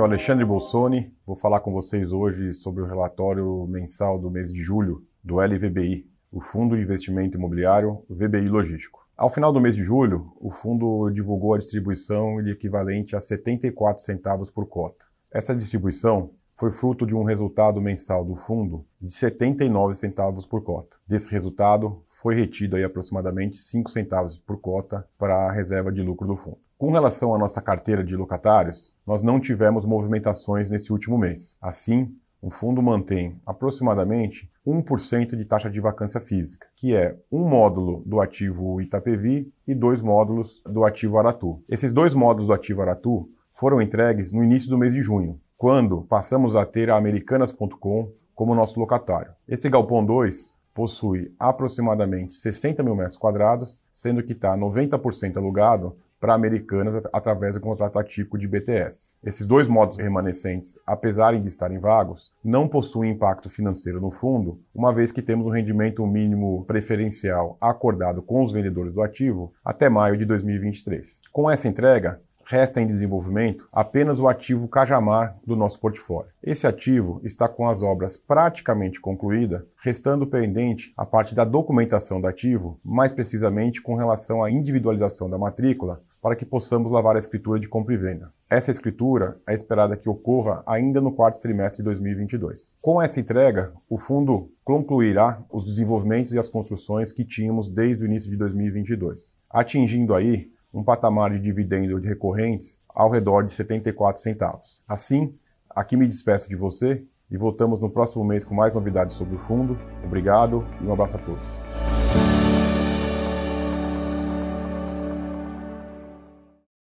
é o Alexandre Bolsoni. Vou falar com vocês hoje sobre o relatório mensal do mês de julho do LVBI, o Fundo de Investimento Imobiliário VBI Logístico. Ao final do mês de julho, o fundo divulgou a distribuição de equivalente a 74 centavos por cota. Essa distribuição foi fruto de um resultado mensal do fundo de 79 centavos por cota. Desse resultado, foi retido aí aproximadamente 5 centavos por cota para a reserva de lucro do fundo. Com relação à nossa carteira de locatários, nós não tivemos movimentações nesse último mês. Assim, o fundo mantém aproximadamente 1% de taxa de vacância física, que é um módulo do ativo Itapevi e dois módulos do ativo Aratu. Esses dois módulos do ativo Aratu foram entregues no início do mês de junho, quando passamos a ter a Americanas.com como nosso locatário. Esse Galpão 2 possui aproximadamente 60 mil metros quadrados, sendo que está 90% alugado para Americanas através do contrato atípico de BTS. Esses dois modos remanescentes, apesar de estarem vagos, não possuem impacto financeiro no fundo, uma vez que temos um rendimento mínimo preferencial acordado com os vendedores do ativo até maio de 2023. Com essa entrega, Resta em desenvolvimento apenas o ativo Cajamar do nosso portfólio. Esse ativo está com as obras praticamente concluídas, restando pendente a parte da documentação do ativo, mais precisamente com relação à individualização da matrícula, para que possamos lavar a escritura de compra e venda. Essa escritura é esperada que ocorra ainda no quarto trimestre de 2022. Com essa entrega, o fundo concluirá os desenvolvimentos e as construções que tínhamos desde o início de 2022, atingindo aí um patamar de dividendo de recorrentes ao redor de 74 centavos. Assim, aqui me despeço de você e voltamos no próximo mês com mais novidades sobre o fundo. Obrigado e um abraço a todos.